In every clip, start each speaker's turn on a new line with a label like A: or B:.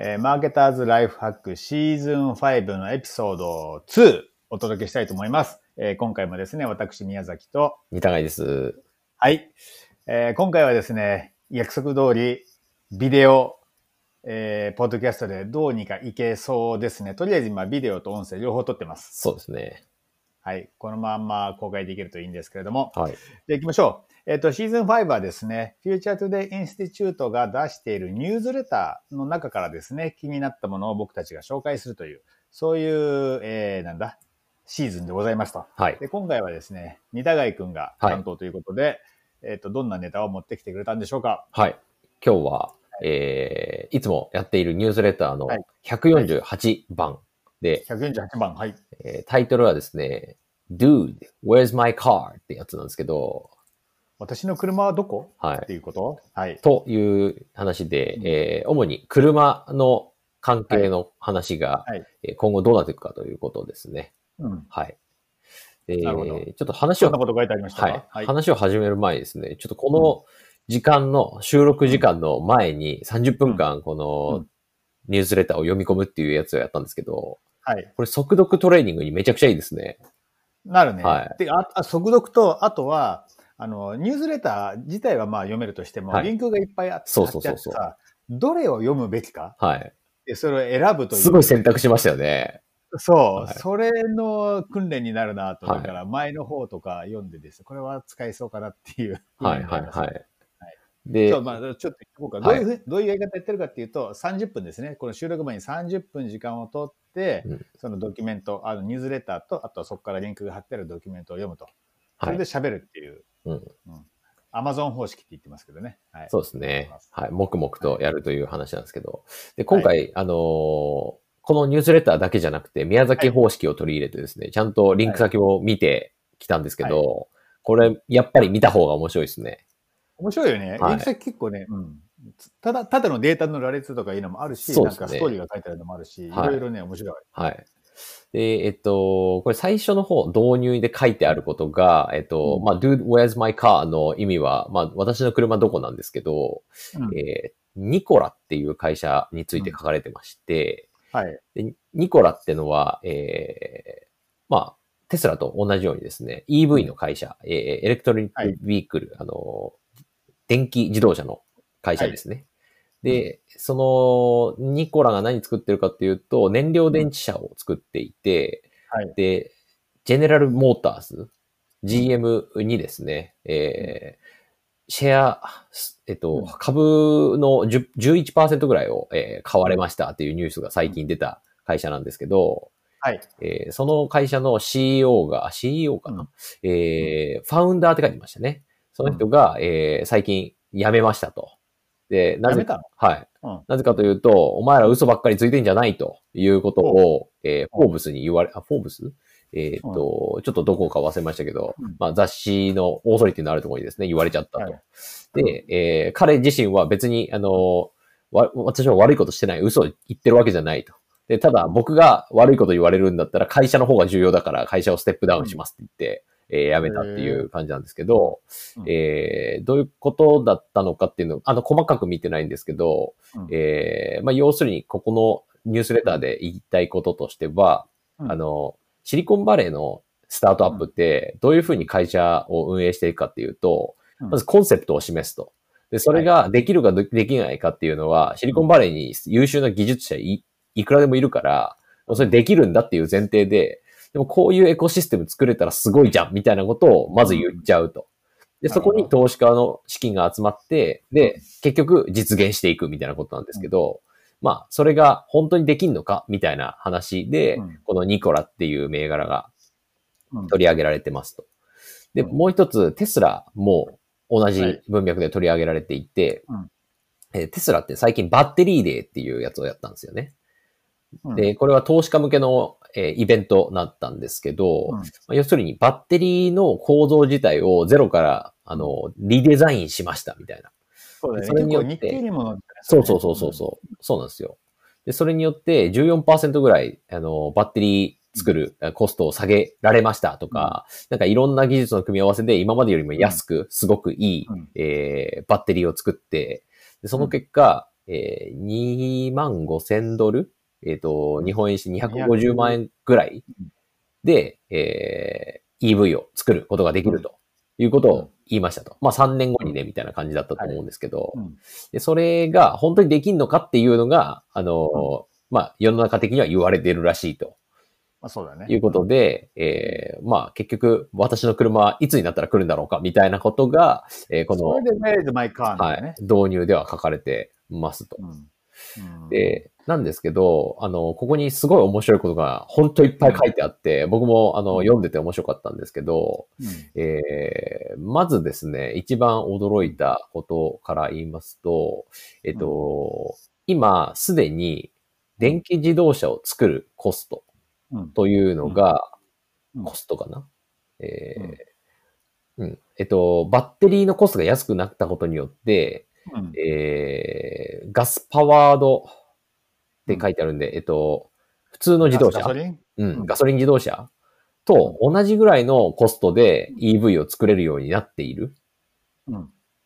A: えーマーケターズライフハックシーズン5のエピソード2お届けしたいと思います。えー今回もですね、私宮崎と、
B: 二高いです。
A: はい、えー今回はですね、約束通りビデオ、えーポッドキャストでどうにかいけそうですね。とりあえず今ビデオと音声両方撮ってます。
B: そうですね。
A: はい。このまんま公開できるといいんですけれども。
B: はい。
A: で、行きましょう。えっ、と、シーズン5はですね、 Future Today Institute が出しているニュースレターの中からですね、気になったものを僕たちが紹介するという、そういう、えー、なんだ、シーズンでございますと。
B: はい。
A: で、今回はですね、三田貝くんが
B: はい
A: 担当ということで、えっ、と、どんなネタを持ってきてくれたんでしょうか
B: はい。今日は、えー、いつもやっているニュースレターの
A: はい
B: 148番で、
A: ?148 番。はい。
B: えータイトルはですね、Dude, where's my car? ってやつなんですけど、
A: 私の車はどこ？
B: はい。
A: っていうこと？はい。
B: という話で、
A: うん
B: えー主に車の関係の話が、
A: はい。
B: えー今後どうなっていくかということですね。
A: うん。
B: はい。で
A: なるほど
B: ちょっと話をはい。話を始める前にですね、ちょっとこの時間の、収録時間の前に30分間こ
A: う
B: の
A: ん
B: ニュースレターを読み込むっていうやつをやったんですけど、
A: はい。
B: これ速読トレーニングにめちゃくちゃいいですね。
A: なるね。
B: はい
A: で、あ、あ速読と、あとは、あの、ニュースレター自体はまあ読めるとしても、
B: はい
A: リンクがいっぱいあって、
B: そうそうそうそう
A: 貼ってあってさ、どれを読むべきか？
B: はい。
A: で、それを選ぶという。
B: すごい選択しましたよね。
A: そう、
B: はい
A: それの訓練になるなと。だから、前の方とか読んでですね、これは使えそうかなっていう。
B: はいはいはい。
A: い
B: で、
A: そう、まあ、ちょっと言こうか。
B: はい
A: どういうふう、どういうやり方やってるかっていうと、30分ですね。この収録前に30分時間を取って、
B: うん
A: そのドキュメント、あのニュースレターと、あとはそこからリンクが貼ってあるドキュメントを読むと。そ
B: はい
A: れで。喋るっていう。
B: うん
A: アマゾン方式って言ってますけどね。はい。
B: そうですね。はい。黙々とやるという話なんですけど。で、今回、あのーこのニュースレターだけじゃなくて、宮崎方式を取り入れてですね、ちゃんとリンク先も見てきたんですけど、これ、やっぱり見た方が面白いですね。
A: 面白いよね。
B: はい
A: リンク先結構ね、うん。ただ、ただのデータの羅列とかいうのもあるし、
B: ね
A: なんかストーリーが書いてあるのもあるし、い
B: はい
A: ろいろね、面白い。
B: はい。で、えっと、これ最初の方、導入で書いてあることが、えっと、
A: うん
B: まあ、dude, where's my car? の意味は、まあ、私の車どこなんですけど、
A: うん
B: えーニコラっていう会社について書かれてまして、
A: はい。
B: でニコラってのは、えーまあ、テスラと同じようにですね、EV の会社、えーエレクトロニックビークル、あの、電気自動車の会社ですね。で、その、ニコラが何作ってるかっていうと、燃料電池車を作っていて、
A: はい。
B: で、ジェネラルモーターズ、GM にですね、えーシェア、えっと
A: うん、
B: 株の10 11%ぐらいを、えー買われましたっていうニュースが最近出た会社なんですけど、
A: はい。
B: えーその会社の CEO が、あ CEO かな、
A: うん
B: えーファウンダーって書いてましたね。その人が、えー最近辞めましたと。で、なぜ
A: やめたの？
B: はい。
A: うん。
B: なぜかというと、お前ら嘘ばっかりついてんじゃないということを、えーフォーブスに言われ、あ、フォーブス？えーっと、ちょっとどこか忘れましたけど、
A: うん。
B: まあ雑誌のオーソリティのあるところにですね、言われちゃったと。
A: はい
B: で、えー彼自身は別に、あの、わ私は悪いことしてない、嘘を言ってるわけじゃないと。で、ただ僕が悪いこと言われるんだったら会社の方が重要だから会社をステップダウンしますって言って、えー辞めたっていう感じなんですけど、
A: うん。
B: えーどういうことだったのかっていうのを、あの、細かく見てないんですけど、
A: うん。
B: えーまあ、要するに、ここのニュースレターで言いたいこととしては、
A: うん。
B: あの、シリコンバレーのスタートアップって、どういうふうに会社を運営していくかっていうと、
A: うん。
B: まずコンセプトを示すと。で、それができるかでできないかっていうのは、シリコンバレーに優秀な技術者いいくらでもいるから、それできるんだっていう前提で、でもこういうエコシステム作れたらすごいじゃんみたいなことをまず言っちゃうと。で、そこに投資家の資金が集まって、で、結局実現していくみたいなことなんですけど、まあ、それが本当にできんのかみたいな話で、
A: うん。
B: このニコラっていう銘柄が
A: うん。
B: 取り上げられてますと。で、
A: うん。
B: もう一つ、テスラも同じ
A: はい
B: 文脈で取り上げられていて、
A: うん。
B: えーテスラって最近バッテリーデーっていうやつをやったんですよね。
A: うん
B: で、これは投資家向けの、えーイベントになったんですけど、
A: うん
B: まあ要するにバッテリーの構造自体をゼロから、あの、リデザインしましたみたいな。
A: そうだね。
B: それによってそうそうそうそうそう。そうなんですよ。で、それによって14%ぐらい、あの、バッテリー作るコストを下げられましたとか、なんかいろんな技術の組み合わせで今までよりも安く、すごくいい、
A: うん
B: えーバッテリーを作って、でその結果、えー、2万5千ドルえっ、と、日本円して250万円ぐらいで、えー、EV を作ることができるということを言いましたと。まあ3年後にね、みたいな感じだったと思うんですけど、でそれが本当にできんのかっていうのが、あの、まあ世の中的には言われているらしいと。
A: まあそうだね。
B: いうことで、えー、まあ結局私の車はいつになったら来るんだろうかみたいなことが、えー、この、
A: それで made my car?
B: はい、導入では書かれてますと。うん。うん、で、なんですけど、あの、ここにすごい面白いことが本当いっぱい書いてあって、うん、僕もあの、読んでて面白かったんですけど、うん、えー、まずですね、一番驚いたことから言いますと、えっと、今すでに電気自動車を作るコストというのが、コストかな、えー、うん。えっと、バッテリーのコストが安くなったことによって、うん、えー、ガスパワードって書いてあるんで、うん、えっと、普通の自動車。ガソリン？うん、ガソリン自動車。と同じぐらいのコストで EV を作れるようになっている。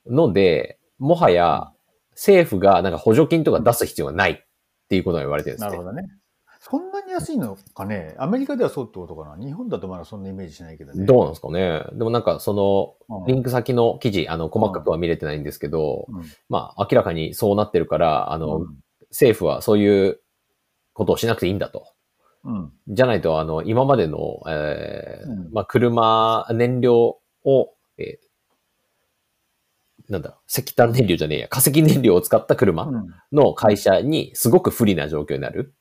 B: ので、もはや政府がなんか補助金とか出す必要がないっていうことが言われてるんです
A: ね。なるほどね。そんなに安いのかね？アメリカではそうってことかな？日本だとまだそんなイメージしないけどね。
B: どうなんですかね？でもなんかその、リンク先の記事、あの、細かくは見れてないんですけど、うん、まあ、明らかにそうなってるから、あの、うん、政府はそういうことをしなくていいんだと。うん、じゃないと、あの、今までの、えー、まあ、車、燃料を、えー、なんだ、石炭燃料じゃねえや、化石燃料を使った車の会社にすごく不利な状況になる。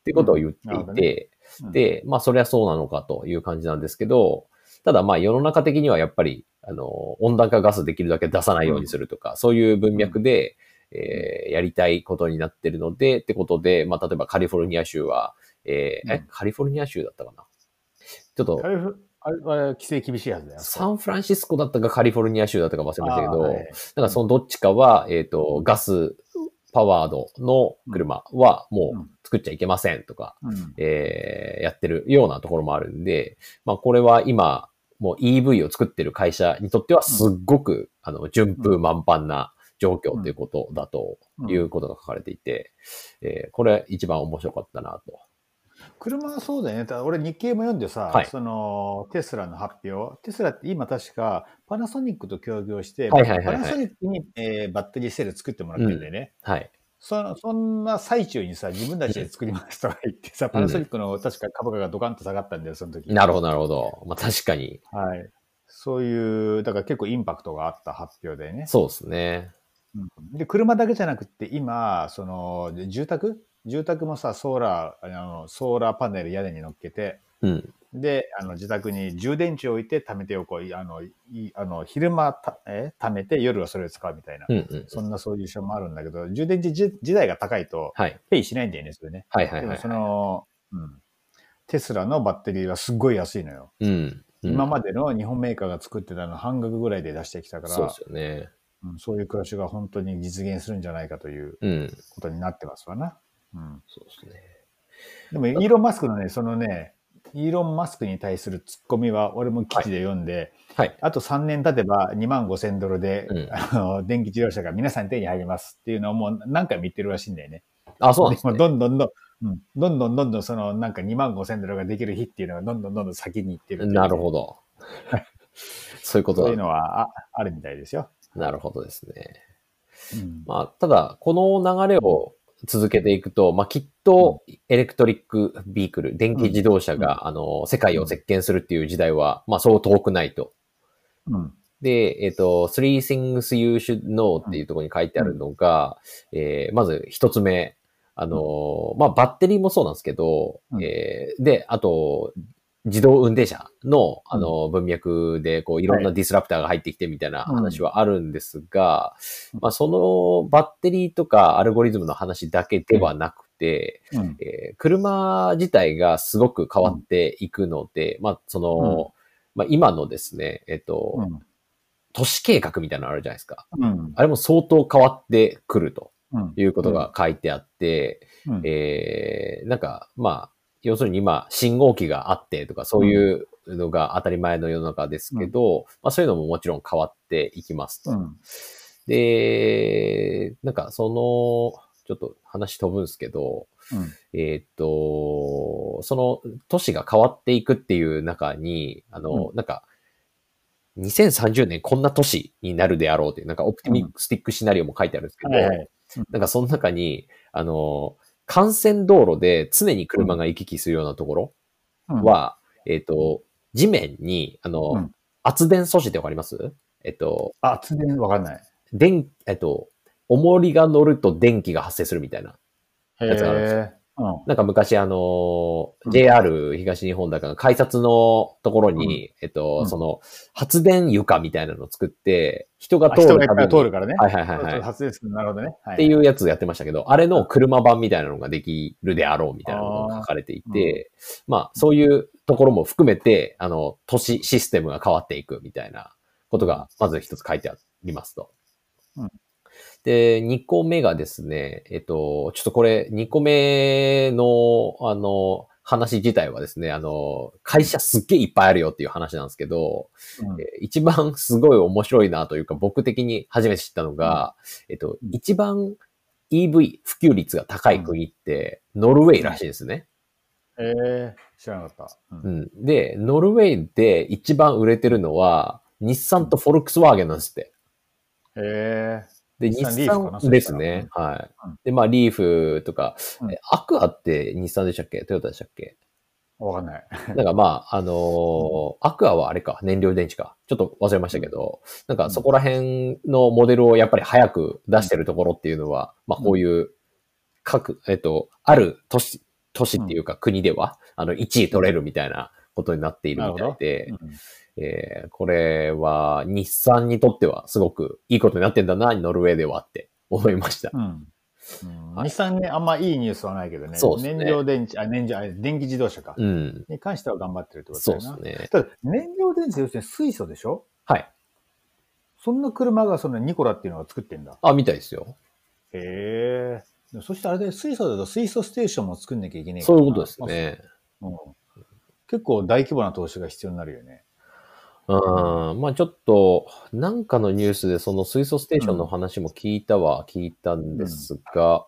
B: っていうことを言っていて、うん。ね、で、まあそれはそうなのかという感じなんですけど、ただまあ世の中的にはやっぱり、あの、温暖化ガスできるだけ出さないようにするとか、そういう文脈で、えー、やりたいことになってるので、ってことで、まあ例えばカリフォルニア州は、えー、え、カリフォルニア州だったかな？ちょっと、
A: あれは規制厳しいはずだよ。
B: サンフランシスコだったかカリフォルニア州だったか忘れましたけど、はい、なんかそのどっちかは、えっ、ー、と、ガスパワードの車はもう作っちゃいけませんとか、うん、えー、やってるようなところもあるんで、まあこれは今、もう EV を作ってる会社にとってはすっごく、あの、順風満帆な状況ということだということが書かれていて、えー、これ一番面白かったなと。
A: 車はそうだよね。俺日経も読んでさ、はい、そのテスラの発表。テスラって今確かパナソニックと協業して、パナソニックに、えー、バッテリーセル作ってもらってるんだよね。
B: うん、はい。
A: そそんな最中にさ、自分たちで作りますとか言ってさ、パナソニックの確か株価がドカンと下がったんだよ、その時。
B: なるほど、なるほど。まあ確かに。
A: はい。そういう、だから結構インパクトがあった発表でね。
B: そうですね。
A: で、車だけじゃなくて、今、その、住宅？住宅もさ、ソーラー、あの、ソーラーパネル屋根に乗っけて、うん、で、あの、自宅に充電池を置いて貯めておこう。あの、いあの昼間た、え？貯めて夜はそれを使うみたいな、うんうん、そんなソリューションもあるんだけど、充電池自体が高いと、ペイしないんだよね、それね。
B: はいはいはい、はい、
A: その、うん、テスラのバッテリーはすっごい安いのよ。うん、うん、今までの日本メーカーが作ってたの半額ぐらいで出してきたから、
B: そうですよね。
A: うん、そういう暮らしが本当に実現するんじゃないかということになってますわな。うん、そうですね。でも、イーロン・マスクのね、そのね、イーロン・マスクに対するツッコミは、俺も記事で読んで、はい、はい、あと3年経てば2万5千ドルで、うん、あの、電気自動車が皆さん手に入りますっていうのをもう何回も言ってるらしいんだよね。
B: あ、そうなんですね。
A: どんどんどん、うん、どんどんどんどんそのなんか2万5千ドルができる日っていうのがどんどんどんどん先に行ってる
B: なるほど。そういうこと
A: そういうのはああるみたいですよ。
B: なるほどですね。うん、まあ、ただ、この流れを続けていくと、まあ、きっと、エレクトリックビークル、電気自動車が、あの、世界を席巻するっていう時代は、まあ、そう遠くないと。うん、で、えっ、ー、と、three things you should know っていうところに書いてあるのが、うん、えー、まず一つ目、あの、まあ、バッテリーもそうなんですけど、うん、えー、で、あと、自動運転車の、あの、文脈で、こう、いろんなディスラプターが入ってきてみたいな話はあるんですが、まあ、そのバッテリーとかアルゴリズムの話だけではなくて、えー、車自体がすごく変わっていくので、まあ、その、まあ、今のですね、えっと、都市計画みたいなのあるじゃないですか。あれも相当変わってくるということが書いてあって、えー、なんか、まあ、要するに今、信号機があってとか、そういうのが当たり前の世の中ですけど、うん、まあそういうのももちろん変わっていきますと。うん、で、なんかその、ちょっと話飛ぶんですけど、
A: うん。
B: えーっと、その都市が変わっていくっていう中に、あの、なんか、2030年こんな都市になるであろうっていう、なんかオプティミスティックシナリオも書いてあるんですけど、
A: はいはい。
B: なんかその中に、あの、幹線道路で常に車が行き来するようなところ
A: うん、
B: は、えっ、と、地面に、あの、
A: うん
B: 圧電素子ってわかります？えっと、
A: あ、通電わかんない。
B: 電、えっと、重りが乗ると電気が発生するみたいな。
A: へ
B: やつがあるんです
A: え。うん。
B: なんか昔あの
A: う、ん
B: JR 東日本だから改札のところに、えっと、
A: うん
B: その、発電床みたいなのを作って、人が
A: あ
B: 通るたびに、
A: 通るからね。
B: はいはいはいはい
A: 発電する。なるほどね。は。
B: っていううやつやってましたけど、あれの車版みたいなのができるであろうみたいなのが書かれていて、まあそういうところも含めて、あの、都市システムが変わっていくみたいなことがまず一つ書いてありますと。
A: うん
B: で、2個目がですね、えっと、ちょっとこれ2個目の、あの、話自体はですね、あの、会社すっげえいっぱいあるよっていう話なんですけど、
A: うん
B: えー一番すごい面白いなというか、僕的に初めて知ったのが、えっと、
A: うん
B: 一番 EV 普及率が高い国って、ノルウェーらしいですね。
A: へえ。知らなかった。う。
B: うんん。で、ノルウェーで一番売れてるのは、日産とフォルクスワーゲンなんですって。
A: へえ。
B: で、日
A: 日産
B: ですね。はい。
A: うん。
B: で、まあ、リーフとか、
A: うん。
B: えアクアって日産でしたっけ？トヨタでしたっけ？
A: わかんない。
B: なんかまあ、あのーアクアはあれか、燃料電池か。ちょっと忘れましたけど、なんかそこら辺のモデルをやっぱり早く出してるところっていうのは、まあこういう、各、えっと、ある都市、都市っていうか国では、あの、1位取れるみたいなことになっているみたいで、
A: うん
B: えーこれは日産にとってはすごくいいことになってんだな、ノルウェーではって思いました。
A: うん。うん
B: はい
A: 日産ね、あんまいいニュースはないけどね。
B: ね
A: 燃料電池、あ、燃料、あ電気自動車か。
B: うん。
A: に関しては頑張ってるってこと
B: そう
A: だよな。
B: ですね。
A: ただ、燃料電池要するに水素でしょ？
B: はい。
A: そんな車がそのニコラっていうのが作ってんだ。
B: あ、みたいですよ。
A: へえ。そしてあれで水素だと水素ステーションも作んなきゃいけない
B: そういうことです。ね。
A: うん結構大規模な投資が必要になるよね。
B: うん、まあちょっと、なんかのニュースでその水素ステーションの話も聞いたは聞いたんですが、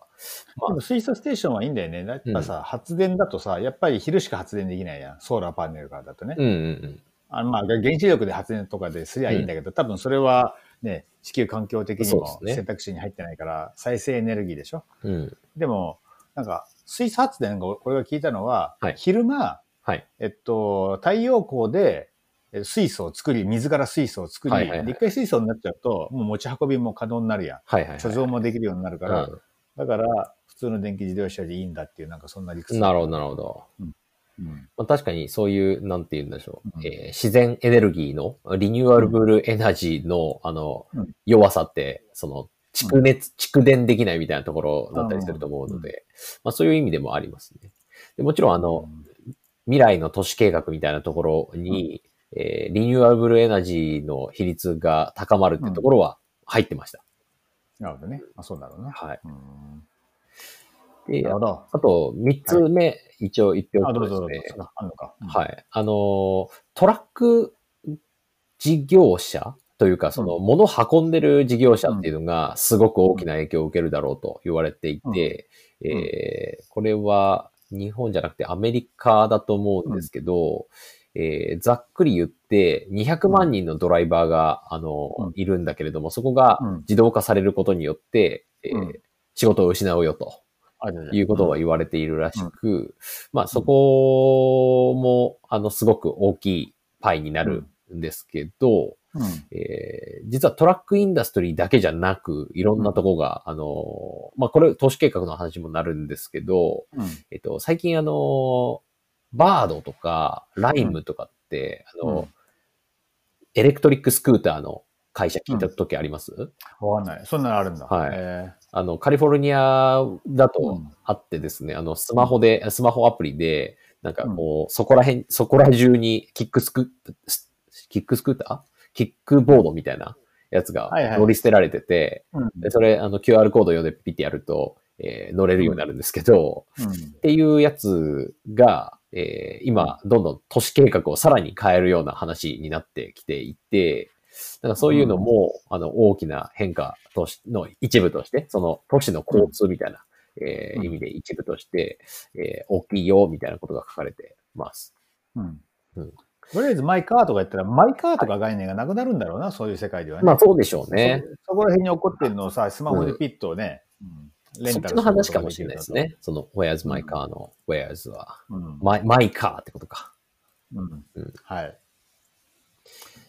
B: まあ
A: でも水素ステーションはいいんだよね。やっぱさ、発電だとさ、やっぱり昼しか発電できないやん。ソーラーパネルからだとね。
B: うんうん
A: あのまあ、原子力で発電とかですりゃいいんだけど、多分それはね、地球環境的にも
B: そうですね
A: 選択肢に入ってないから、再生エネルギーでしょ？
B: うん。うん。
A: でも、なんか、水素発電が、俺が聞いたのは、
B: はい
A: 昼間、
B: はい。
A: えっと、太陽光でえ水素を作り、水から水素を作り、
B: はいはいはい
A: で一回水素になっちゃうと、もう持ち運びも可能になるやん。
B: はいはい、はい。
A: 貯蔵もできるようになるから、
B: う
A: だから、普通の電気自動車でいいんだっていう、なんかそんな理屈。
B: ん。なるほど、なるほど。
A: うん。
B: まあ、確かにそういう、なんて言うんでしょう、
A: うん
B: えー自然エネルギーの、リニューアルブルエナジーの、あの、
A: うん
B: 弱さって、その、蓄熱、蓄電できないみたいなところだったりすると思うので、まあそういう意味でもありますね。でもちろん、あの、未来の都市計画みたいなところに、えーリニューアルブルエナジーの比率が高まるってところは入ってました。
A: なるほどね。まあ、そうだろうな。
B: はい。
A: うん。
B: で、あと、三つ目、一応言ってお
A: あ、
B: く。とですね
A: あんのか。うん
B: はい。あのー、トラック事業者というか、その、物を運んでる事業者っていうのが、すごく大きな影響を受けるだろうと言われていて、
A: ん
B: えーこれは、日本じゃなくてアメリカだと思うんですけど、えーざっくり言って、200万人のドライバーが、あの、
A: うん
B: いるんだけれども、そこが
A: うん
B: 自動化されることによって、えー
A: うん
B: 仕事を失うよと。いうことは言われているらしく、まあそこも、あの、すごく大きいパイになるんですけど、
A: うん。
B: えー実はトラックインダストリーだけじゃなく、いろんなとこが、あの、まあこれ投資計画の話もなるんですけど、
A: うん。
B: えっと、最近あの、バードとか、ライムとかって、あの、
A: うん
B: エレクトリックスクーターの会社聞いた時あります、
A: わかんない。そんなのあるんだ。
B: はい。
A: へ
B: あの、カリフォルニアだと
A: うん。
B: あってですね、あの、スマホで、スマホアプリで、なんかこう、そこら辺、そこら中にキックスク、スキックスクーター？キックボードみたいなやつが乗り捨てられてて、
A: うん。
B: でそれ、あの、QR コード読んでピッてやると、えー乗れるようになるんですけど、
A: うん。
B: っていうやつが、えー今、どんどん都市計画をさらに変えるような話になってきていて、なんかそういうのも、あの、大きな変化としの一部として、その都市の交通みたいな、えー
A: うん
B: 意味で一部として、えー大きいよ、みたいなことが書かれてます。
A: うん。
B: うん
A: とりあえずマイカーとか言ったら、マイカーとか概念がなくなるんだろうな、そういう世界ではね。
B: まあそうでしょうね。
A: そそこら辺に起こってるのをさ、スマホでピッとね、うんレ
B: そっちの
A: ンタルすることが
B: 話かもしれないですね。その、where's my car の where's は、
A: うん。
B: my, my car ってことか。
A: うん
B: うん
A: はい。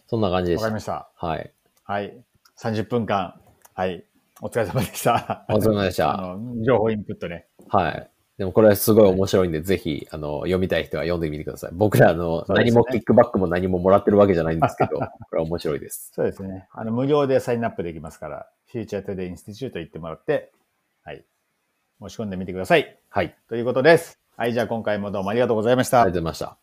B: そんな感じでした
A: わかりま。した。
B: はい。
A: はい。30分間。はい。お疲れ様でした。
B: お疲れ様でした
A: あの、情報インプットね。
B: はい。でもこれはすごい面白いんで、ぜひ、あの、読みたい人は読んでみてください。僕ら、あの、何もキックバックも何ももらってるわけじゃないんですけど、これは面白いです。
A: そうですね。あの、無料でサインアップできますから、 Future Today Institute 行ってもらって、はい。申し込んでみてください。
B: はい。
A: ということです。はい。じゃあ今回もどうもありがとうございました
B: ありがとう。ございました。